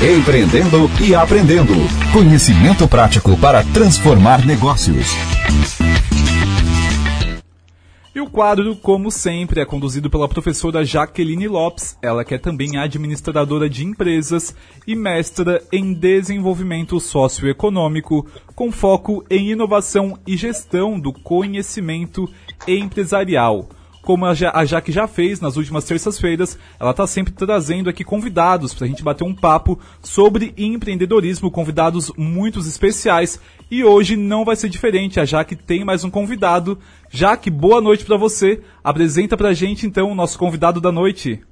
Empreendendo e aprendendo. Conhecimento prático para transformar negócios. E o quadro, como sempre, é conduzido pela professora Jaqueline Lopes, ela que é também administradora de empresas e mestra em desenvolvimento socioeconômico, com foco em inovação e gestão do conhecimento empresarial como a, ja a Jaque já fez nas últimas terças-feiras, ela está sempre trazendo aqui convidados para a gente bater um papo sobre empreendedorismo, convidados muito especiais. E hoje não vai ser diferente, a Jaque tem mais um convidado. Jaque, boa noite para você. Apresenta para a gente então o nosso convidado da noite.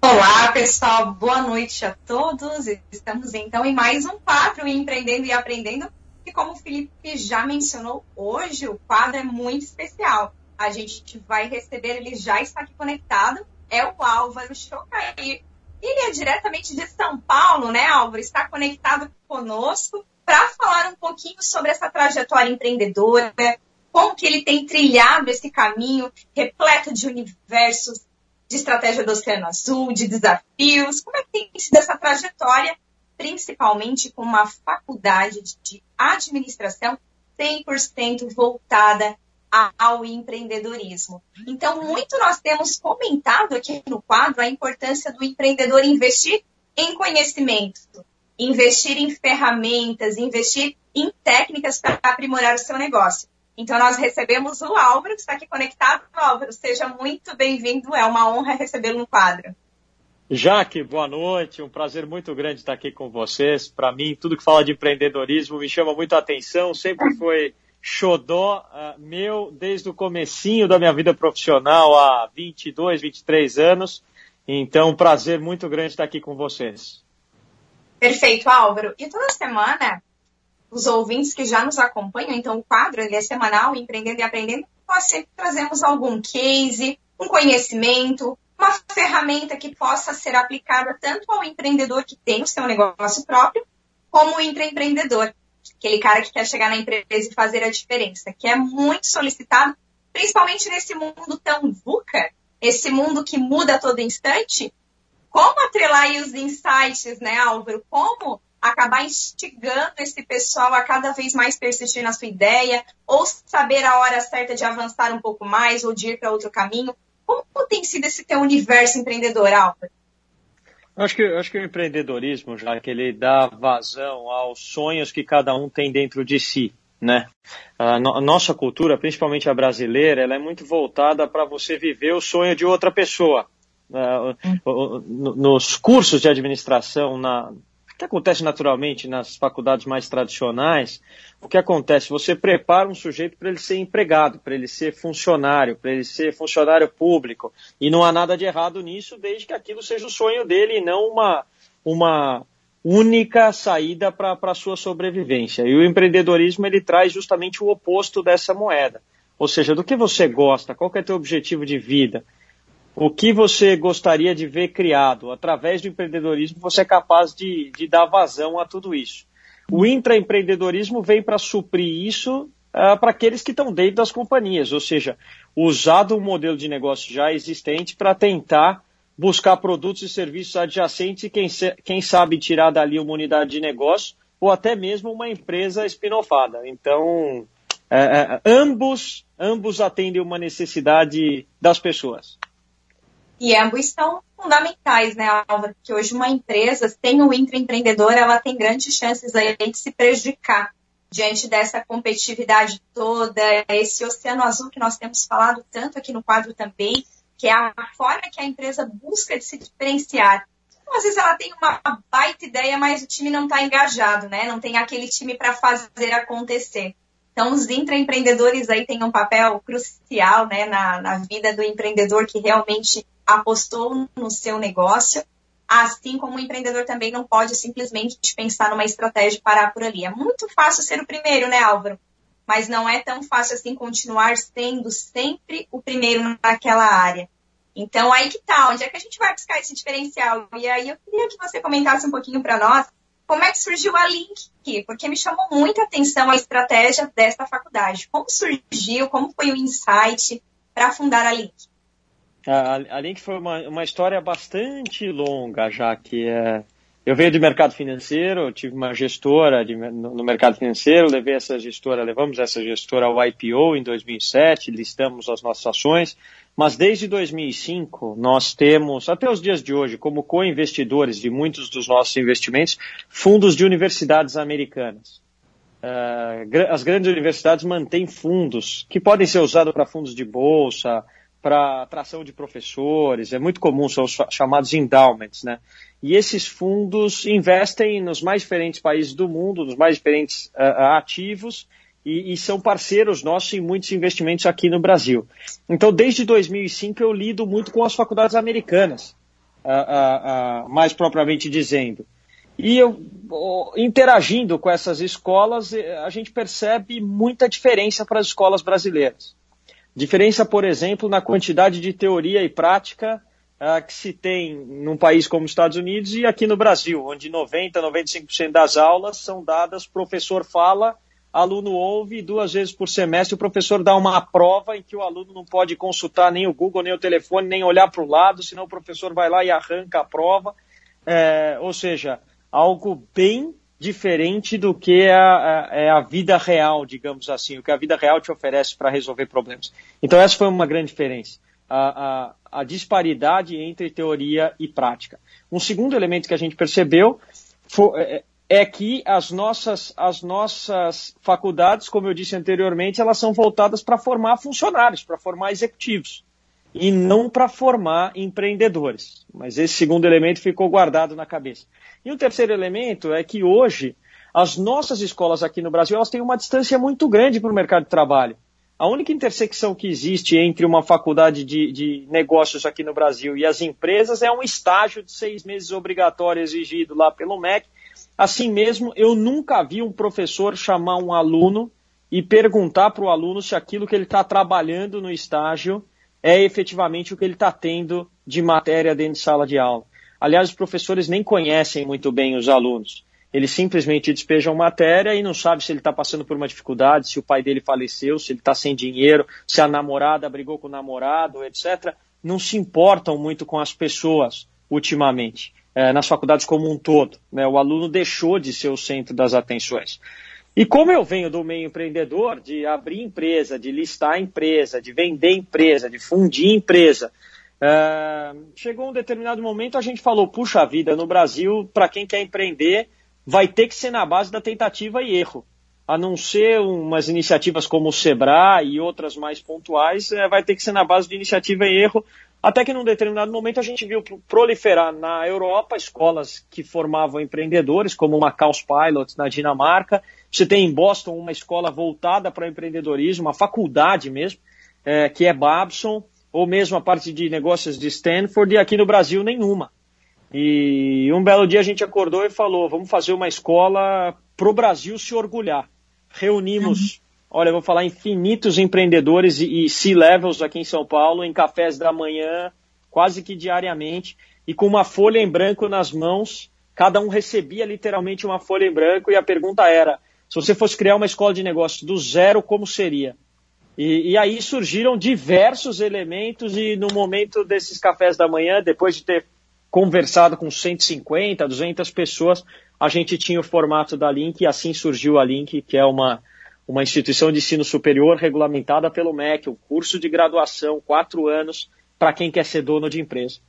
Olá, pessoal. Boa noite a todos. Estamos então em mais um quadro Empreendendo e Aprendendo. E como o Felipe já mencionou, hoje o quadro é muito especial a gente vai receber, ele já está aqui conectado, é o Álvaro Chocaí. Ele é diretamente de São Paulo, né, Álvaro? Está conectado conosco para falar um pouquinho sobre essa trajetória empreendedora, como que ele tem trilhado esse caminho repleto de universos, de estratégia do Oceano Azul, de desafios, como é que tem sido essa trajetória, principalmente com uma faculdade de administração 100% voltada ao empreendedorismo. Então, muito nós temos comentado aqui no quadro a importância do empreendedor investir em conhecimento, investir em ferramentas, investir em técnicas para aprimorar o seu negócio. Então, nós recebemos o Álvaro, que está aqui conectado. Álvaro, seja muito bem-vindo, é uma honra recebê-lo no quadro. Jaque, boa noite, um prazer muito grande estar aqui com vocês. Para mim, tudo que fala de empreendedorismo me chama muito a atenção, sempre foi xodó uh, meu desde o comecinho da minha vida profissional, há 22, 23 anos. Então, um prazer muito grande estar aqui com vocês. Perfeito, Álvaro. E toda semana, os ouvintes que já nos acompanham, então o quadro ele é semanal, Empreendendo e Aprendendo, nós sempre trazemos algum case, um conhecimento, uma ferramenta que possa ser aplicada tanto ao empreendedor que tem o seu negócio próprio, como o intraempreendedor aquele cara que quer chegar na empresa e fazer a diferença, que é muito solicitado, principalmente nesse mundo tão VUCA, esse mundo que muda a todo instante. Como atrelar os insights, né, Álvaro? Como acabar instigando esse pessoal a cada vez mais persistir na sua ideia, ou saber a hora certa de avançar um pouco mais, ou de ir para outro caminho. Como tem sido esse teu universo empreendedor, Álvaro? Acho que, acho que o empreendedorismo, já que ele dá vazão aos sonhos que cada um tem dentro de si, né? A, no, nossa cultura, principalmente a brasileira, ela é muito voltada para você viver o sonho de outra pessoa. Uh, nos cursos de administração, na, que acontece naturalmente nas faculdades mais tradicionais, o que acontece? Você prepara um sujeito para ele ser empregado, para ele ser funcionário, para ele ser funcionário público. E não há nada de errado nisso, desde que aquilo seja o sonho dele e não uma, uma única saída para a sua sobrevivência. E o empreendedorismo ele traz justamente o oposto dessa moeda. Ou seja, do que você gosta, qual é o teu objetivo de vida, o que você gostaria de ver criado. Através do empreendedorismo, você é capaz de, de dar vazão a tudo isso. O intraempreendedorismo vem para suprir isso uh, para aqueles que estão dentro das companhias, ou seja, usado um modelo de negócio já existente para tentar buscar produtos e serviços adjacentes e quem, quem sabe tirar dali uma unidade de negócio ou até mesmo uma empresa espinofada. Então, é, é, ambos, ambos atendem uma necessidade das pessoas. E ambos são fundamentais, né, Alva? Que hoje uma empresa, sem o intraempreendedor, ela tem grandes chances aí de se prejudicar diante dessa competitividade toda, esse oceano azul que nós temos falado tanto aqui no quadro também, que é a forma que a empresa busca de se diferenciar. Então, às vezes ela tem uma baita ideia, mas o time não está engajado, né? Não tem aquele time para fazer acontecer. Então, os intraempreendedores aí têm um papel crucial né, na, na vida do empreendedor que realmente apostou no seu negócio, assim como o empreendedor também não pode simplesmente pensar numa estratégia e parar por ali. É muito fácil ser o primeiro, né, Álvaro? Mas não é tão fácil assim continuar sendo sempre o primeiro naquela área. Então, aí que tá, onde é que a gente vai buscar esse diferencial? E aí eu queria que você comentasse um pouquinho para nós como é que surgiu a Link, porque me chamou muita atenção a estratégia desta faculdade. Como surgiu, como foi o insight para fundar a Link? A, a Link foi uma, uma história bastante longa, já que é, Eu venho de mercado financeiro, tive uma gestora de, no, no, mercado financeiro, levei essa gestora, levamos essa gestora ao IPO em 2007, listamos as nossas ações, mas desde 2005 nós temos, até os dias de hoje, como co-investidores de muitos dos nossos investimentos, fundos de universidades americanas. Uh, as grandes universidades mantêm fundos que podem ser usados para fundos de bolsa, para atração de professores, é muito comum, são os chamados endowments, né? E esses fundos investem nos mais diferentes países do mundo, nos mais diferentes uh, ativos, e, e, são parceiros nossos em muitos investimentos aqui no Brasil. Então, desde 2005 eu lido muito com as faculdades americanas, uh, uh, mais propriamente dizendo. E eu, interagindo com essas escolas, eh, a gente percebe muita diferença para as escolas brasileiras. Diferença, por exemplo, na quantidade de teoria e prática uh, que se tem num país como os Estados Unidos e aqui no Brasil, onde 90, 95% das aulas são dadas, professor fala, aluno ouve, duas vezes por semestre o professor dá uma prova em que o aluno não pode consultar nem o Google, nem o telefone, nem olhar para o lado, senão o professor vai lá e arranca a prova. É, ou seja, algo bem diferente do que a, a, é a, vida real, digamos assim, o que a vida real te oferece para resolver problemas. Então essa foi uma grande diferença, a, a, disparidade entre teoria e prática. Um segundo elemento que a gente percebeu foi, é, é que as nossas, as nossas faculdades, como eu disse anteriormente, elas são voltadas para formar funcionários, para formar executivos, e não para formar empreendedores. Mas esse segundo elemento ficou guardado na cabeça. E o terceiro elemento é que hoje as nossas escolas aqui no Brasil elas têm uma distância muito grande para o mercado de trabalho. A única intersecção que existe entre uma faculdade de, de, negócios aqui no Brasil e as empresas é um estágio de seis meses obrigatório exigido lá pelo MEC. Assim mesmo, eu nunca vi um professor chamar um aluno e perguntar para o aluno se aquilo que ele está trabalhando no estágio é efetivamente o que ele está tendo de matéria dentro de sala de aula. Aliás, os professores nem conhecem muito bem os alunos. Eles simplesmente despejam matéria e não sabe se ele está passando por uma dificuldade, se o pai dele faleceu, se ele está sem dinheiro, se a namorada brigou com o namorado, etc. Não se importam muito com as pessoas ultimamente, é, nas faculdades como um todo. Né? O aluno deixou de ser o centro das atenções. E como eu venho do meio empreendedor, de abrir empresa, de listar empresa, de vender empresa, de fundir empresa, uh, chegou um determinado momento a gente falou, puxa vida, no Brasil, para quem quer empreender, vai ter que ser na base da tentativa e erro. A não ser umas iniciativas como o Sebrae e outras mais pontuais, é, vai ter que ser na base de iniciativa e erro, até que num determinado momento a gente viu proliferar na Europa escolas que formavam empreendedores, como o Macaus Pilots na Dinamarca. Você tem em Boston uma escola voltada para empreendedorismo, uma faculdade mesmo, é, que é Babson, ou mesmo a parte de negócios de Stanford, e aqui no Brasil nenhuma. E um belo dia a gente acordou e falou: vamos fazer uma escola para o Brasil se orgulhar. Reunimos olha, vou falar infinitos empreendedores e, e C-levels aqui em São Paulo, em cafés da manhã, quase que diariamente, e com uma folha em branco nas mãos, cada um recebia literalmente uma folha em branco, e a pergunta era, se você fosse criar uma escola de negócios do zero, como seria? E, e, aí surgiram diversos elementos e no momento desses cafés da manhã, depois de ter conversado com 150, 200 pessoas, a gente tinha o formato da Link e assim surgiu a Link, que é uma, uma instituição de ensino superior regulamentada pelo MEC, um curso de graduação, quatro anos, para quem quer ser dono de empresa.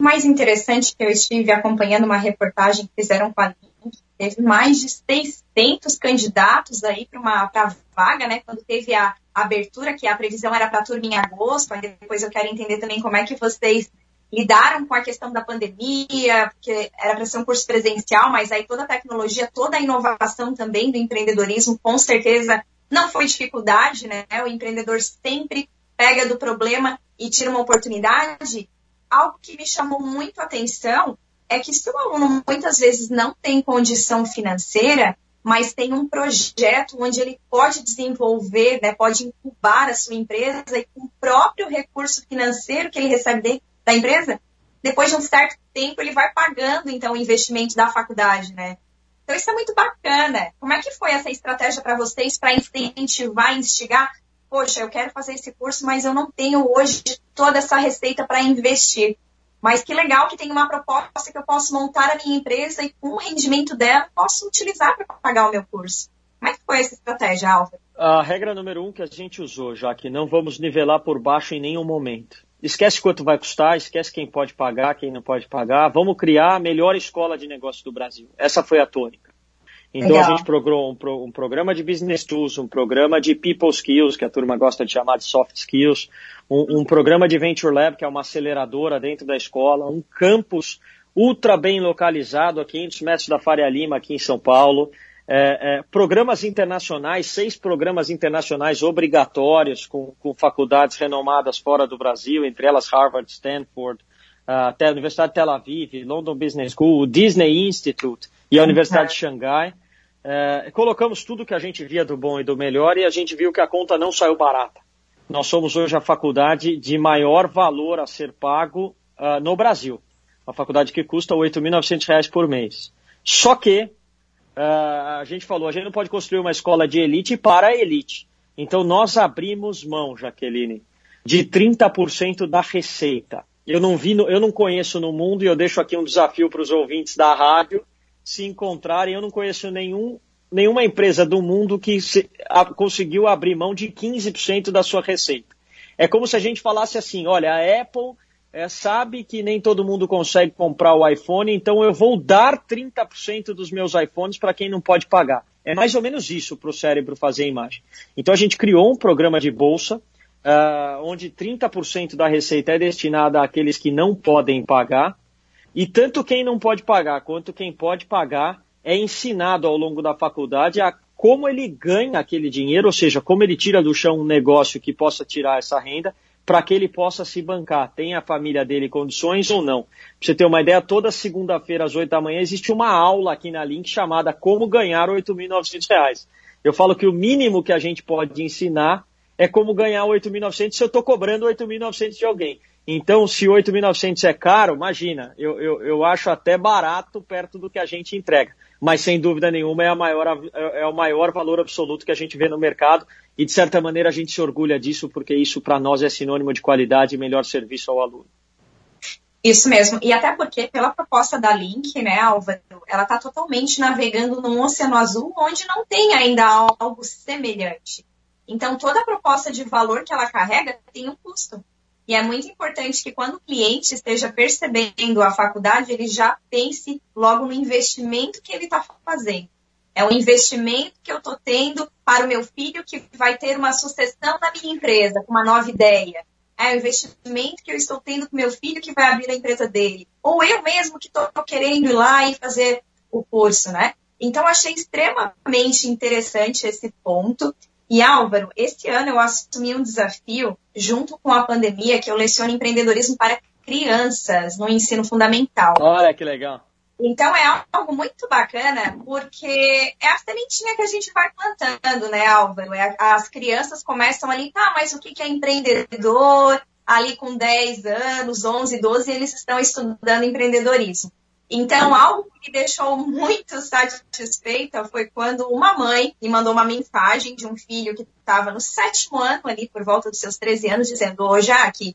O mais interessante que eu estive acompanhando uma reportagem que fizeram com a Link, teve mais de 600 candidatos aí para uma pra vaga, né? Quando teve a abertura, que a previsão era para turma em agosto, aí depois eu quero entender também como é que vocês lidaram com a questão da pandemia, porque era para ser um curso presencial, mas aí toda a tecnologia, toda a inovação também do empreendedorismo, com certeza não foi dificuldade, né? O empreendedor sempre pega do problema e tira uma oportunidade. Algo que me chamou muito a atenção é que se o aluno muitas vezes não tem condição financeira, mas tem um projeto onde ele pode desenvolver, né, pode incubar a sua empresa e com o próprio recurso financeiro que ele recebe da empresa, depois de um certo tempo ele vai pagando então o investimento da faculdade, né? Então isso é muito bacana. Como é que foi essa estratégia para vocês para incentivar, instigar? Poxa, eu quero fazer esse curso, mas eu não tenho hoje toda essa receita para investir. Mas que legal que tem uma proposta que eu posso montar a minha empresa e com o rendimento dela posso utilizar para pagar o meu curso. Como é que foi essa estratégia, Álvaro? A regra número um que a gente usou, já que não vamos nivelar por baixo em nenhum momento. Esquece quanto vai custar, esquece quem pode pagar, quem não pode pagar. Vamos criar a melhor escola de negócio do Brasil. Essa foi a tônica. Então Legal. a gente programou um, um, programa de Business Tools, um programa de People Skills, que a turma gosta de chamar de Soft Skills, um, um programa de Venture Lab, que é uma aceleradora dentro da escola, um campus ultra bem localizado a 500 metros da Faria Lima, aqui em São Paulo, é, é, programas internacionais, seis programas internacionais obrigatórios com, com, faculdades renomadas fora do Brasil, entre elas Harvard, Stanford, a Universidade de Tel Aviv, London Business School, o Disney Institute e a Universidade de Xangai. É, colocamos tudo que a gente via do bom e do melhor e a gente viu que a conta não saiu barata. Nós somos hoje a faculdade de maior valor a ser pago uh, no Brasil. Uma faculdade que custa R$ 8.900 por mês. Só que uh, a gente falou, a gente não pode construir uma escola de elite para a elite. Então nós abrimos mão, Jaqueline, de 30% da receita. Eu não vi, eu não conheço no mundo e eu deixo aqui um desafio para os ouvintes da rádio se encontrarem. Eu não conheço nenhum, nenhuma empresa do mundo que se, a, conseguiu abrir mão de 15% da sua receita. É como se a gente falasse assim: olha, a Apple é, sabe que nem todo mundo consegue comprar o iPhone, então eu vou dar 30% dos meus iPhones para quem não pode pagar. É mais ou menos isso para o cérebro fazer a imagem. Então a gente criou um programa de bolsa, uh, onde 30% da receita é destinada àqueles que não podem pagar, e tanto quem não pode pagar quanto quem pode pagar é ensinado ao longo da faculdade a como ele ganha aquele dinheiro, ou seja, como ele tira do chão um negócio que possa tirar essa renda para que ele possa se bancar. Tem a família dele condições ou não? Pra você ter uma ideia, toda segunda-feira às 8 da manhã existe uma aula aqui na Link chamada Como Ganhar R$ 8.900. Eu falo que o mínimo que a gente pode ensinar é como ganhar 8.900 se eu estou cobrando 8.900 de alguém. Então, se 8.900 é caro, imagina, eu, eu, eu acho até barato perto do que a gente entrega. Mas, sem dúvida nenhuma, é, a maior, é o maior valor absoluto que a gente vê no mercado. E, de certa maneira, a gente se orgulha disso, porque isso, para nós, é sinônimo de qualidade e melhor serviço ao aluno. Isso mesmo. E até porque, pela proposta da Link, né, Álvaro, ela está totalmente navegando num oceano azul onde não tem ainda algo semelhante. Então, toda proposta de valor que ela carrega tem um custo. E é muito importante que quando o cliente esteja percebendo a faculdade, ele já pense logo no investimento que ele está fazendo. É um investimento que eu estou tendo para o meu filho que vai ter uma sucessão na minha empresa, com uma nova ideia. É o investimento que eu estou tendo com meu filho que vai abrir a empresa dele. Ou eu mesmo que estou querendo ir lá e fazer o curso, né? Então, achei extremamente interessante esse ponto. E Álvaro, este ano eu assumi um desafio, junto com a pandemia, que eu leciono empreendedorismo para crianças no ensino fundamental. Olha que legal. Então é algo muito bacana, porque é a sementinha que a gente vai plantando, né, Álvaro? É, as crianças começam ali, tá, mas o que é empreendedor? Ali com 10 anos, 11, 12, eles estão estudando empreendedorismo. Então, algo que me deixou muito satisfeita foi quando uma mãe me mandou uma mensagem de um filho que estava no sétimo ano, ali por volta dos seus 13 anos, dizendo: Ô, Jaque,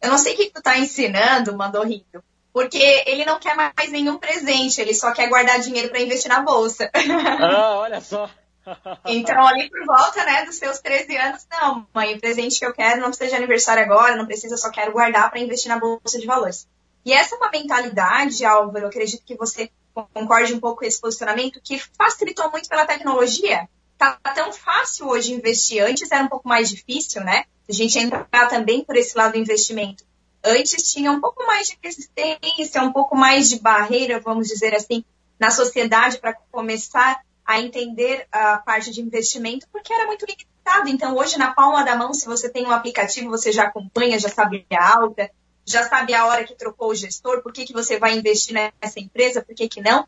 eu não sei o que tu tá ensinando, mandou rindo. Porque ele não quer mais nenhum presente, ele só quer guardar dinheiro para investir na bolsa. Ah, olha só. Então, ali por volta, né, dos seus 13 anos, não, mãe, o presente que eu quero não precisa de aniversário agora, não precisa, eu só quero guardar para investir na bolsa de valores. E essa é uma mentalidade, Álvaro, eu acredito que você concorde um pouco com esse posicionamento, que facilitou muito pela tecnologia. Tá tão fácil hoje investir. Antes era um pouco mais difícil, né? A gente entrar também por esse lado do investimento. Antes tinha um pouco mais de resistência, um pouco mais de barreira, vamos dizer assim, na sociedade para começar a entender a parte de investimento, porque era muito limitado. Então, hoje, na palma da mão, se você tem um aplicativo, você já acompanha, já sabe a alta, já sabe a hora que trocou o gestor, por que, que você vai investir nessa empresa, por que, que não.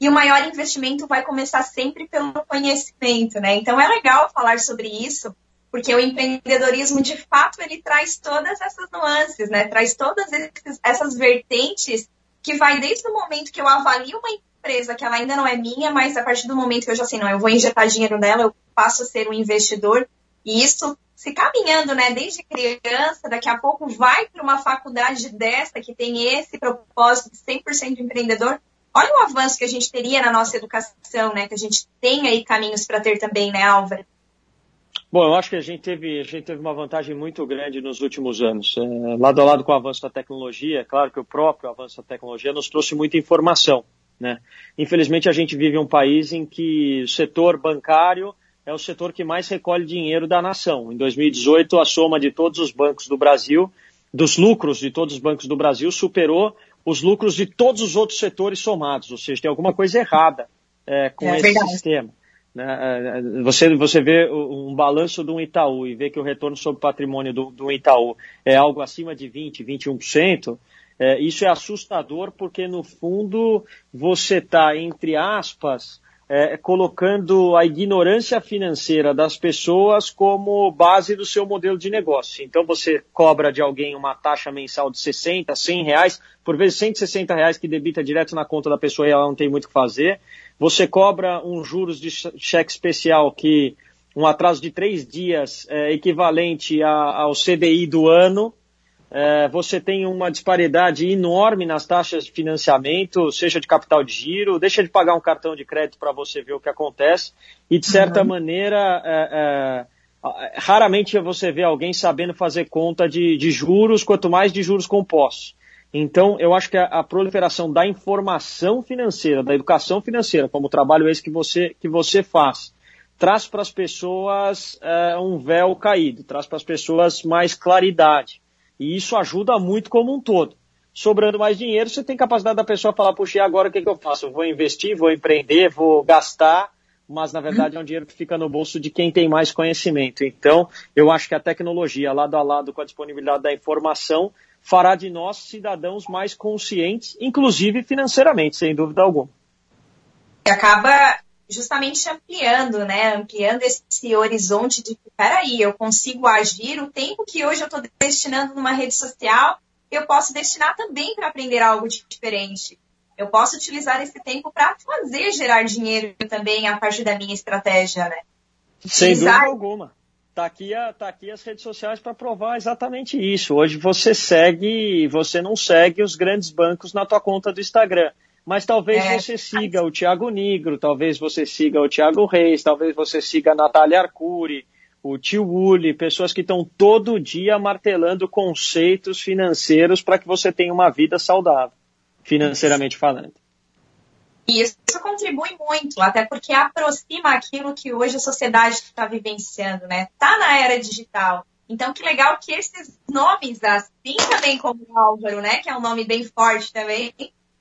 E o maior investimento vai começar sempre pelo conhecimento, né? Então é legal falar sobre isso, porque o empreendedorismo, de fato, ele traz todas essas nuances, né? Traz todas essas vertentes que vai desde o momento que eu avalio uma empresa que ela ainda não é minha, mas a partir do momento que eu já sei, não, eu vou injetar dinheiro nela, eu passo a ser um investidor, E isso se caminhando, né, desde criança, daqui a pouco vai para uma faculdade dessa que tem esse propósito de 100% empreendedor. Olha o avanço que a gente teria na nossa educação, né, que a gente tem aí caminhos para ter também, né, Álvaro? Bom, eu acho que a gente teve, a gente teve uma vantagem muito grande nos últimos anos. É, lado a lado com o avanço da tecnologia, é claro que o próprio avanço da tecnologia nos trouxe muita informação. Né? Infelizmente, a gente vive um país em que o setor bancário é o setor que mais recolhe dinheiro da nação. Em 2018, a soma de todos os bancos do Brasil, dos lucros de todos os bancos do Brasil, superou os lucros de todos os outros setores somados. Ou seja, tem alguma coisa errada é, com é, esse verdade. sistema. Né? É, é, você, você vê um balanço do Itaú e vê que o retorno sobre patrimônio do, do Itaú é algo acima de 20%, 21%, é, isso é assustador porque, no fundo, você está, entre aspas, é, colocando a ignorância financeira das pessoas como base do seu modelo de negócio. Então você cobra de alguém uma taxa mensal de 60, 100 reais, por vezes 160 reais que debita direto na conta da pessoa e ela não tem muito o que fazer. Você cobra um juros de cheque especial que um atraso de três dias é equivalente a, ao CDI do ano é, você tem uma disparidade enorme nas taxas de financiamento, seja de capital de giro, deixa de pagar um cartão de crédito para você ver o que acontece, e de certa uhum. maneira, é, é, raramente você vê alguém sabendo fazer conta de, de, juros, quanto mais de juros compostos. Então, eu acho que a, a proliferação da informação financeira, da educação financeira, como o trabalho esse que você, que você faz, traz para as pessoas é, um véu caído, traz para as pessoas mais claridade. E isso ajuda muito como um todo. Sobrando mais dinheiro, você tem capacidade da pessoa falar, puxa, e agora o que, que eu faço? Eu vou investir, vou empreender, vou gastar, mas na verdade é um dinheiro que fica no bolso de quem tem mais conhecimento. Então, eu acho que a tecnologia, lado a lado com a disponibilidade da informação, fará de nós cidadãos mais conscientes, inclusive financeiramente, sem dúvida alguma. Acaba justamente ampliando, né? Ampliando esse horizonte de peraí, eu consigo agir o tempo que hoje eu estou destinando numa rede social, eu posso destinar também para aprender algo diferente. Eu posso utilizar esse tempo para fazer gerar dinheiro também a partir da minha estratégia, né? Sem dúvida alguma. Tá aqui, a, tá aqui as redes sociais para provar exatamente isso. Hoje você segue, você não segue os grandes bancos na tua conta do Instagram mas talvez é. você siga o Tiago Nigro, talvez você siga o Tiago Reis, talvez você siga a Natália Arcuri, o Tio Uli, pessoas que estão todo dia martelando conceitos financeiros para que você tenha uma vida saudável, financeiramente falando. E isso contribui muito, até porque aproxima aquilo que hoje a sociedade está vivenciando, né? Está na era digital. Então, que legal que esses nomes, assim também como o Álvaro, né? Que é um nome bem forte também,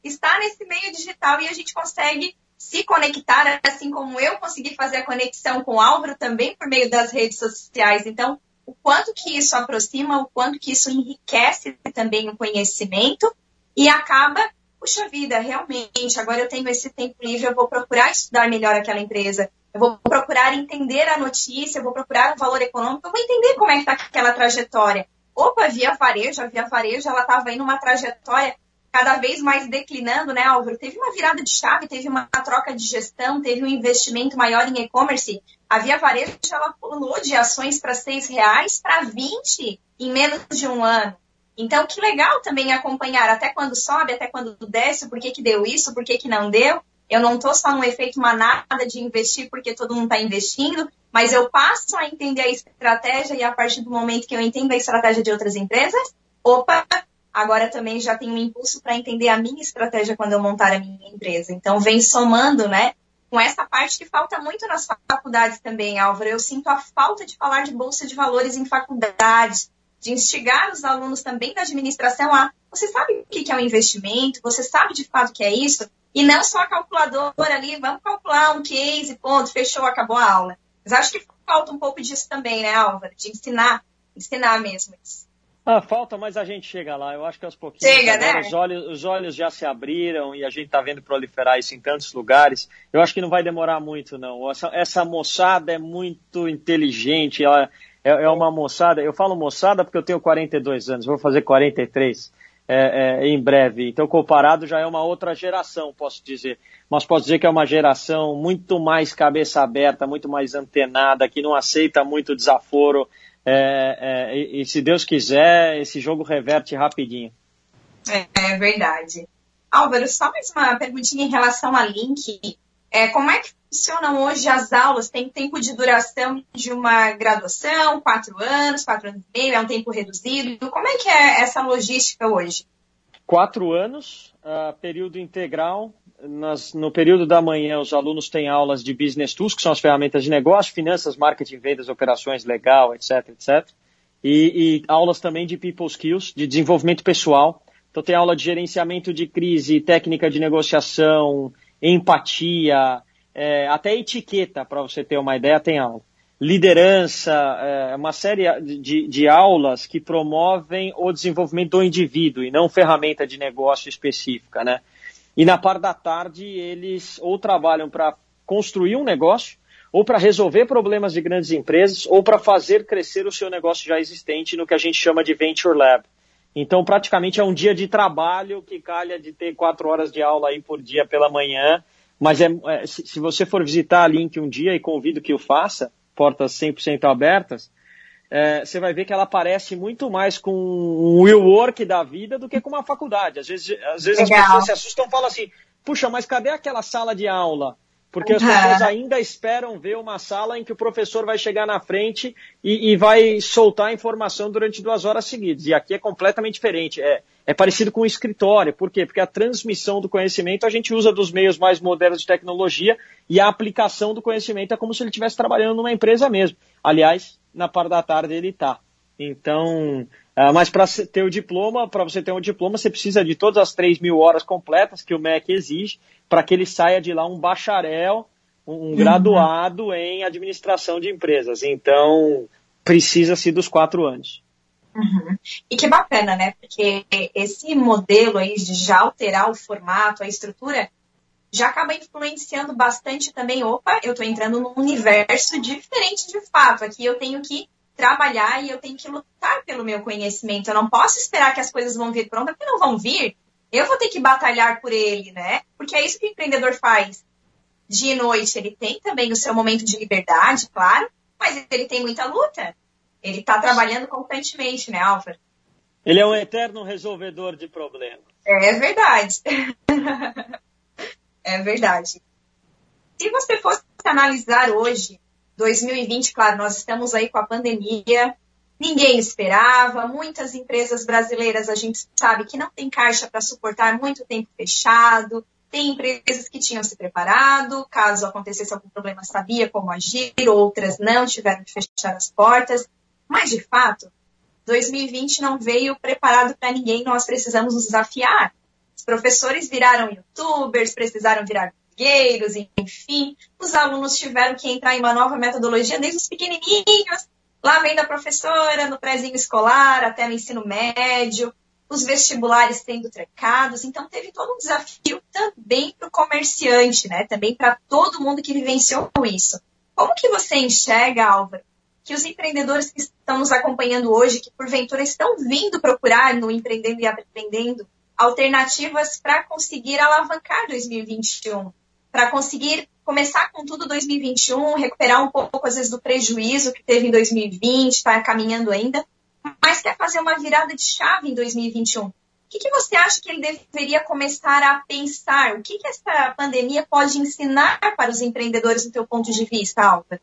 está nesse meio digital e a gente consegue se conectar, assim como eu consegui fazer a conexão com o Álvaro também por meio das redes sociais. Então, o quanto que isso aproxima, o quanto que isso enriquece também o conhecimento e acaba, puxa vida, realmente, agora eu tenho esse tempo livre, eu vou procurar estudar melhor aquela empresa, eu vou procurar entender a notícia, eu vou procurar o valor econômico, eu vou entender como é que está aquela trajetória. Opa, via varejo, a via varejo, ela estava indo uma trajetória cada vez mais declinando, né, Álvaro? Teve uma virada de chave, teve uma troca de gestão, teve um investimento maior em e-commerce. A Via Varejo ela pulou de ações para seis reais para 20 em menos de um ano. Então, que legal também acompanhar até quando sobe, até quando desce, por que, que deu isso, por que, que não deu. Eu não estou só no efeito manada de investir porque todo mundo está investindo, mas eu passo a entender a estratégia e a partir do momento que eu entendo a estratégia de outras empresas, opa, agora também já tenho um impulso para entender a minha estratégia quando eu montar a minha empresa. Então, vem somando, né, com essa parte que falta muito nas faculdades também, Álvaro. Eu sinto a falta de falar de bolsa de valores em faculdades, de instigar os alunos também da administração a você sabe o que é um investimento, você sabe de fato o que é isso, e não só a calculadora ali, vamos calcular um case, ponto, fechou, acabou a aula. Mas acho que falta um pouco disso também, né, Álvaro? De ensinar, ensinar mesmo isso. Ah, falta, mas a gente chega lá. Eu acho que aos pouquinhos chega, né? os, olhos, os olhos já se abriram e a gente está vendo proliferar isso em tantos lugares. Eu acho que não vai demorar muito, não. Essa, essa moçada é muito inteligente. Ela é, é, uma moçada. Eu falo moçada porque eu tenho 42 anos, vou fazer 43. é, é, em breve. Então, comparado, já é uma outra geração, posso dizer. Mas posso dizer que é uma geração muito mais cabeça aberta, muito mais antenada, que não aceita muito desaforo. É, é, e, e, se Deus quiser, esse jogo reverte rapidinho. É, é verdade. Álvaro, só mais uma perguntinha em relação a Link. É, como é que funcionam hoje as aulas? Tem tempo de duração de uma graduação, quatro anos, quatro anos e meio, é um tempo reduzido? Como é que é essa logística hoje? Quatro anos, uh, período integral. Nas, no período da manhã, os alunos têm aulas de Business Tools, que são as ferramentas de negócio, finanças, marketing, vendas, operações, legal, etc, etc. E, e aulas também de People Skills, de desenvolvimento pessoal. Então tem aula de gerenciamento de crise, técnica de negociação, empatia, é, até etiqueta, para você ter uma ideia, tem aula. Liderança, é, uma série de, de aulas que promovem o desenvolvimento do indivíduo e não ferramenta de negócio específica, né? E na parte da tarde eles ou trabalham para construir um negócio, ou para resolver problemas de grandes empresas, ou para fazer crescer o seu negócio já existente no que a gente chama de Venture Lab. Então, praticamente é um dia de trabalho que calha de ter quatro horas de aula aí por dia pela manhã. Mas é, é se, se, você for visitar a Link um dia, e convido que o faça, portas 100% abertas, é, você vai ver que ela parece muito mais com um will work da vida do que com uma faculdade. Às vezes, às vezes as pessoas se assustam e falam assim, puxa, mas cadê aquela sala de aula? Porque as pessoas ainda esperam ver uma sala em que o professor vai chegar na frente e, e, vai soltar informação durante duas horas seguidas. E aqui é completamente diferente. É, é parecido com o escritório. Por quê? Porque a transmissão do conhecimento a gente usa dos meios mais modernos de tecnologia e a aplicação do conhecimento é como se ele estivesse trabalhando numa empresa mesmo. Aliás, na parte da tarde ele está. Então, uh, mas para ter o diploma, para você ter um diploma, você precisa de todas as 3 mil horas completas que o MEC exige para que ele saia de lá um bacharel, um uhum. graduado em administração de empresas. Então, precisa-se dos quatro anos. Uhum. E que bacana, né? Porque esse modelo aí de já alterar o formato, a estrutura, já acaba influenciando bastante também. Opa, eu estou entrando num universo diferente de fato. Aqui eu tenho que trabalhar e eu tenho que lutar pelo meu conhecimento. Eu não posso esperar que as coisas vão vir prontas, porque não vão vir eu vou ter que batalhar por ele, né? Porque é isso que o empreendedor faz. Dia e noite, ele tem também o seu momento de liberdade, claro, mas ele tem muita luta. Ele está trabalhando constantemente, né, Álvaro? Ele é um eterno resolvedor de problemas. É verdade. é verdade. Se você fosse analisar hoje, 2020, claro, nós estamos aí com a pandemia, ninguém esperava. Muitas empresas brasileiras a gente sabe que não tem caixa para suportar muito tempo fechado. Tem empresas que tinham se preparado, caso acontecesse algum problema, sabia como agir, outras não, tiveram que fechar as portas. Mas, de fato, 2020 não veio preparado para ninguém, nós precisamos nos desafiar. Os professores viraram youtubers, precisaram virar blogueiros, enfim. Os alunos tiveram que entrar em uma nova metodologia, desde os pequenininhos Lá vem da professora, no prézinho escolar, até no ensino médio, os vestibulares sendo trancados. Então, teve todo um desafio também para o comerciante, né? Também para todo mundo que vivenciou isso. Como que você enxerga, Álvaro, que os empreendedores que estão nos acompanhando hoje, que porventura estão vindo procurar no Empreendendo e Aprendendo alternativas para conseguir alavancar 2021, para conseguir começar com tudo 2021, recuperar um pouco, às vezes, do prejuízo que teve em 2020, está caminhando ainda, mas quer fazer uma virada de chave em 2021. O que, que você acha que ele deveria começar a pensar? O que, que essa pandemia pode ensinar para os empreendedores do teu ponto de vista, Álvaro?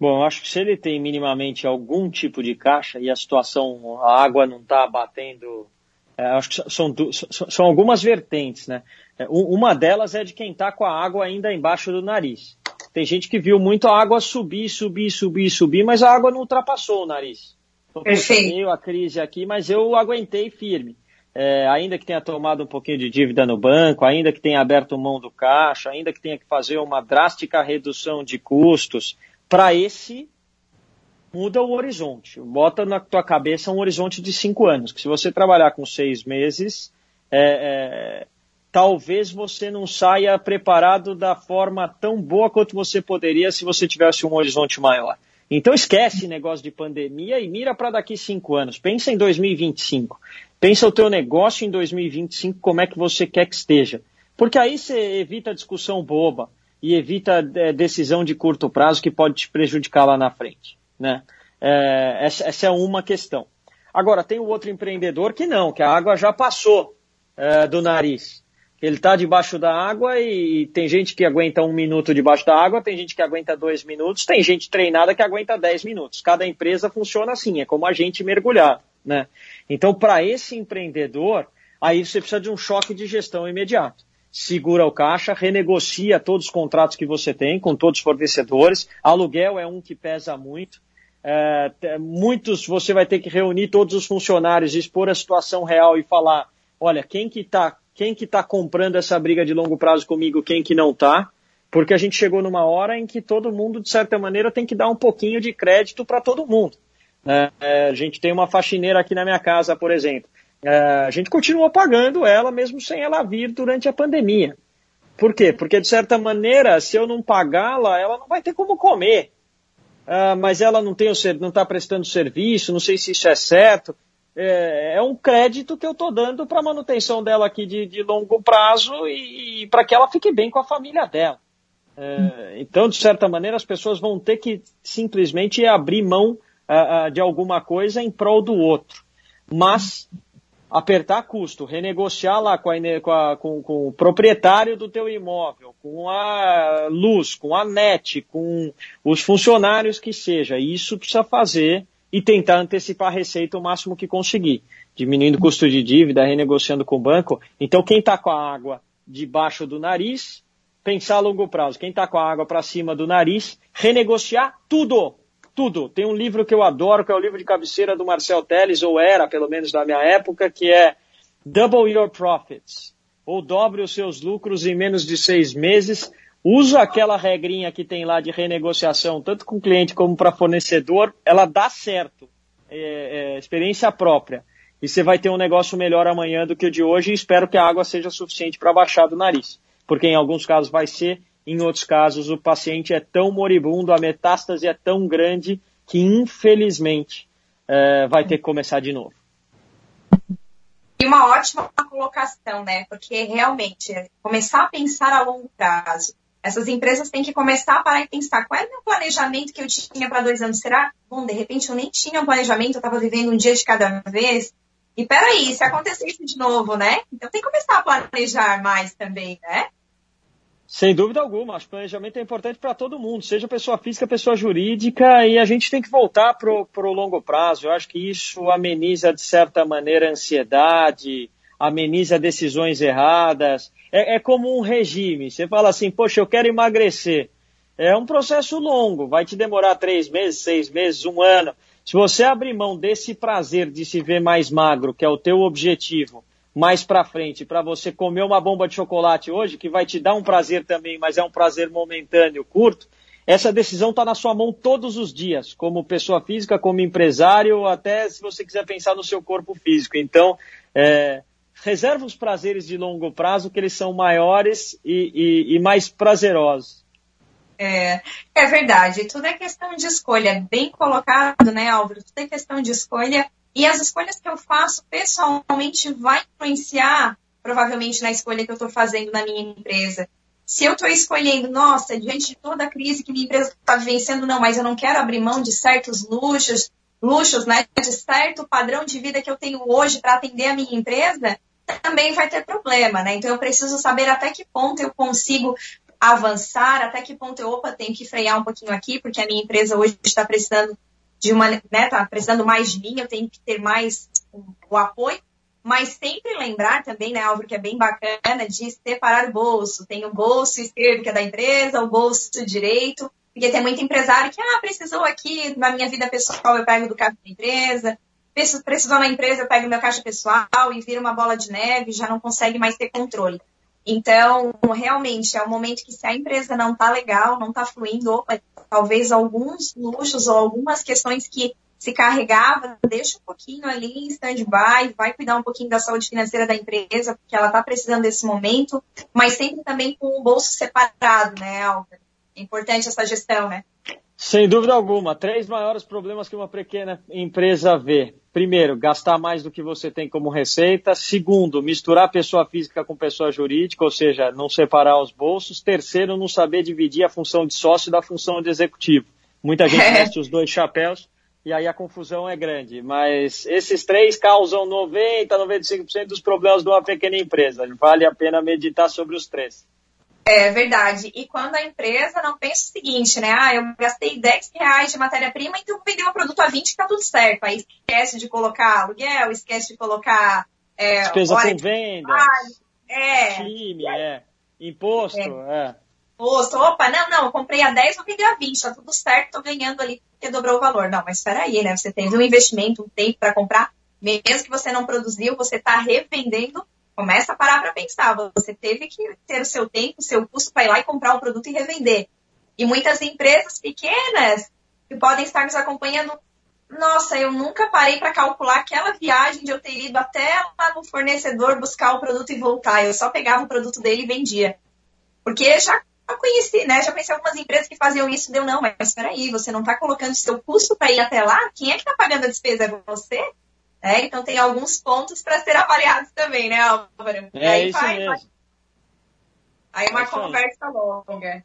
Bom, acho que se ele tem minimamente algum tipo de caixa e a situação, a água não está batendo, é, acho que são, são, são algumas vertentes, né? É, uma delas é de quem está com a água ainda embaixo do nariz. Tem gente que viu muito a água subir, subir, subir, subir, mas a água não ultrapassou o nariz. Então, Perfeito. a crise aqui, mas eu aguentei firme. É, ainda que tenha tomado um pouquinho de dívida no banco, ainda que tenha aberto mão do caixa, ainda que tenha que fazer uma drástica redução de custos, para esse muda o horizonte. Bota na tua cabeça um horizonte de cinco anos, que se você trabalhar com seis meses, é, é, talvez você não saia preparado da forma tão boa quanto você poderia se você tivesse um horizonte maior. Então esquece negócio de pandemia e mira para daqui cinco anos. Pensa em 2025. Pensa o teu negócio em 2025, como é que você quer que esteja. Porque aí você evita discussão boba e evita é, decisão de curto prazo que pode te prejudicar lá na frente. Né? É, essa, essa, é uma questão. Agora, tem o outro empreendedor que não, que a água já passou é, do nariz. Ele está debaixo da água e, tem gente que aguenta um minuto debaixo da água, tem gente que aguenta dois minutos, tem gente treinada que aguenta dez minutos. Cada empresa funciona assim, é como a gente mergulhar. Né? Então, para esse empreendedor, aí você precisa de um choque de gestão imediato. Segura o caixa, renegocia todos os contratos que você tem com todos os fornecedores. Aluguel é um que pesa muito. É, muitos você vai ter que reunir todos os funcionários, expor a situação real e falar, olha, quem que está quem que tá comprando essa briga de longo prazo comigo, quem que não está, porque a gente chegou numa hora em que todo mundo, de certa maneira, tem que dar um pouquinho de crédito para todo mundo. É, é, a gente tem uma faxineira aqui na minha casa, por exemplo. É, a gente continuou pagando ela mesmo sem ela vir durante a pandemia. Por quê? Porque, de certa maneira, se eu não pagá-la, ela não vai ter como comer. É, mas ela não está prestando serviço, não sei se isso é certo é, é um crédito que eu estou dando para a manutenção dela aqui de, de longo prazo e, e para que ela fique bem com a família dela. É, então, de certa maneira, as pessoas vão ter que simplesmente abrir mão de alguma coisa em prol do outro. Mas apertar custo, renegociar lá com, a, com, a, com, com, o proprietário do teu imóvel, com a luz, com a net, com os funcionários que seja, isso precisa fazer e tentar antecipar a receita o máximo que conseguir, diminuindo o custo de dívida, renegociando com o banco. Então, quem está com a água debaixo do nariz, pensar a longo prazo. Quem está com a água para cima do nariz, renegociar tudo. Tudo. Tem um livro que eu adoro, que é o livro de cabeceira do Marcel Teles, ou era, pelo menos da minha época, que é Double Your Profits, ou dobre os seus lucros em menos de seis meses, usa aquela regrinha que tem lá de renegociação, tanto com cliente como para fornecedor, ela dá certo. É, é, experiência própria. E você vai ter um negócio melhor amanhã do que o de hoje e espero que a água seja suficiente para baixar do nariz. Porque em alguns casos vai ser, em outros casos o paciente é tão moribundo, a metástase é tão grande que infelizmente é, vai ter que começar de novo. E uma ótima colocação, né? Porque realmente começar a pensar a longo prazo, essas empresas têm que começar a parar e pensar qual era o meu planejamento que eu tinha para dois anos. Será? Bom, de repente eu nem tinha um planejamento, eu estava vivendo um dia de cada vez. E peraí, se acontecesse de novo, né? Então tem que começar a planejar mais também, né? Sem dúvida alguma, acho que planejamento é importante para todo mundo, seja pessoa física, pessoa jurídica, e a gente tem que voltar para o longo prazo. Eu acho que isso ameniza, de certa maneira, a ansiedade, ameniza decisões erradas. É, é como um regime. Você fala assim, poxa, eu quero emagrecer. É um processo longo, vai te demorar três meses, seis meses, um ano. Se você abrir mão desse prazer de se ver mais magro, que é o teu objetivo, mais para frente, para você comer uma bomba de chocolate hoje, que vai te dar um prazer também, mas é um prazer momentâneo, curto, essa decisão está na sua mão todos os dias, como pessoa física, como empresário, até se você quiser pensar no seu corpo físico. Então, é, reserva os prazeres de longo prazo, que eles são maiores e, e, e mais prazerosos. É, é verdade, tudo é questão de escolha, bem colocado, né, Álvaro? Tudo é questão de escolha e as escolhas que eu faço pessoalmente vai influenciar provavelmente na escolha que eu estou fazendo na minha empresa. Se eu estou escolhendo, nossa, diante de toda a crise que minha empresa está vivenciando, não, mas eu não quero abrir mão de certos luxos, luxos, né, de certo padrão de vida que eu tenho hoje para atender a minha empresa, também vai ter problema, né? Então eu preciso saber até que ponto eu consigo avançar, até que ponto eu, opa, tenho que frear um pouquinho aqui, porque a minha empresa hoje está precisando de uma, né, tá precisando mais de mim, eu tenho que ter mais o, apoio, mas sempre lembrar também, né, Álvaro, que é bem bacana, de separar o bolso. Tem o bolso esquerdo, que é da empresa, o bolso direito, porque tem muito empresário que, ah, precisou aqui na minha vida pessoal, eu pego do caixa da empresa, precisou na empresa, eu pego meu caixa pessoal e vira uma bola de neve, já não consegue mais ter controle. Então, realmente, é um momento que se a empresa não está legal, não está fluindo, opa, talvez alguns luxos ou algumas questões que se carregava, deixa um pouquinho ali em stand-by, vai cuidar um pouquinho da saúde financeira da empresa, porque ela está precisando desse momento, mas sempre também com o bolso separado, né, Álvaro? É importante essa gestão, né? Sem dúvida alguma. Três maiores problemas que uma pequena empresa vê. Primeiro, gastar mais do que você tem como receita. Segundo, misturar pessoa física com pessoa jurídica, ou seja, não separar os bolsos. Terceiro, não saber dividir a função de sócio da função de executivo. Muita gente veste os dois chapéus e aí a confusão é grande. Mas esses três causam 90, 95% dos problemas de uma pequena empresa. Vale a pena meditar sobre os três. É verdade. E quando a empresa não pensa o seguinte, né? Ah, eu gastei 10 reais de matéria-prima, então vender o produto a 20 tá tudo certo. Aí esquece de colocar aluguel, esquece de colocar. É, Despesa com venda. É. Time, é. Imposto, é. é. Imposto. Opa, não, não, eu comprei a 10, vou vender a 20, tá tudo certo, tô ganhando ali porque dobrou o valor. Não, mas espera aí, né? Você teve um investimento, um tempo para comprar, mesmo que você não produziu, você está revendendo Começa a parar para pensar. Você teve que ter o seu tempo, o seu custo para ir lá e comprar o produto e revender. E muitas empresas pequenas que podem estar nos acompanhando, nossa, eu nunca parei para calcular aquela viagem de eu ter ido até lá no fornecedor buscar o produto e voltar. Eu só pegava o produto dele e vendia. Porque já conheci, né? Já conheci algumas empresas que faziam isso, deu não, mas espera aí, você não está colocando seu custo para ir até lá? Quem é que está pagando a despesa? É você? É, então tem alguns pontos para ser avaliados também, né, Álvaro? É aí isso vai, mesmo. Aí é uma é conversa longa.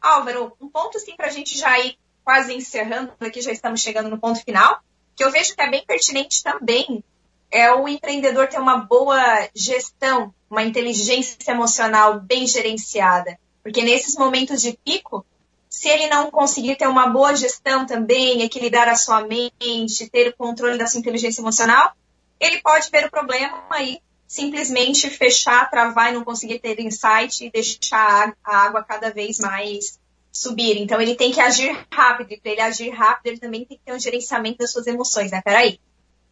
Álvaro, um ponto assim para a gente já ir quase encerrando, aqui já estamos chegando no ponto final, que eu vejo que é bem pertinente também, é o empreendedor ter uma boa gestão, uma inteligência emocional bem gerenciada. Porque nesses momentos de pico, se ele não conseguir ter uma boa gestão também, equilibrar a sua mente, ter o controle da sua inteligência emocional, ele pode ver o problema aí simplesmente fechar, travar e não conseguir ter insight e deixar a água cada vez mais subir. Então ele tem que agir rápido, e para ele agir rápido, ele também tem que ter um gerenciamento das suas emoções, né? Peraí.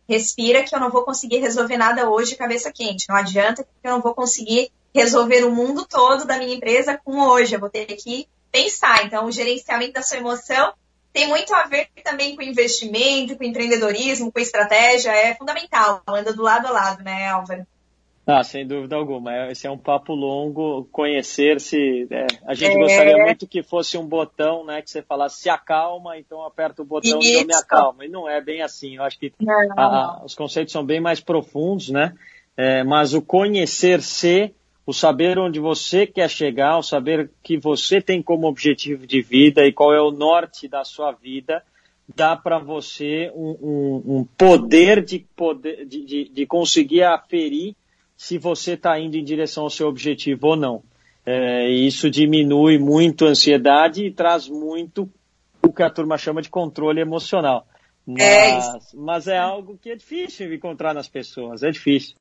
Respira que eu não vou conseguir resolver nada hoje cabeça quente. Não adianta que eu não vou conseguir resolver o mundo todo da minha empresa com hoje. Eu vou ter que pensar. Então, o gerenciamento da sua emoção tem muito a ver também com investimento, com empreendedorismo, com estratégia, é fundamental, anda do lado a lado, né, Álvaro? Ah, sem dúvida alguma. Esse é um papo longo, conhecer-se. É, a gente é... gostaria muito que fosse um botão, né? Que você falasse se acalma, então aperta o botão Isso. e eu me acalmo. E não é bem assim. Eu acho que a, a, os conceitos são bem mais profundos, né? É, mas o conhecer-se o saber onde você quer chegar, o saber que você tem como objetivo de vida e qual é o norte da sua vida, dá para você um, um, um, poder, de, poder de, de, de conseguir aferir se você está indo em direção ao seu objetivo ou não. É, isso diminui muito a ansiedade e traz muito o que a turma chama de controle emocional. É mas é, mas é algo que é difícil encontrar nas pessoas, é difícil.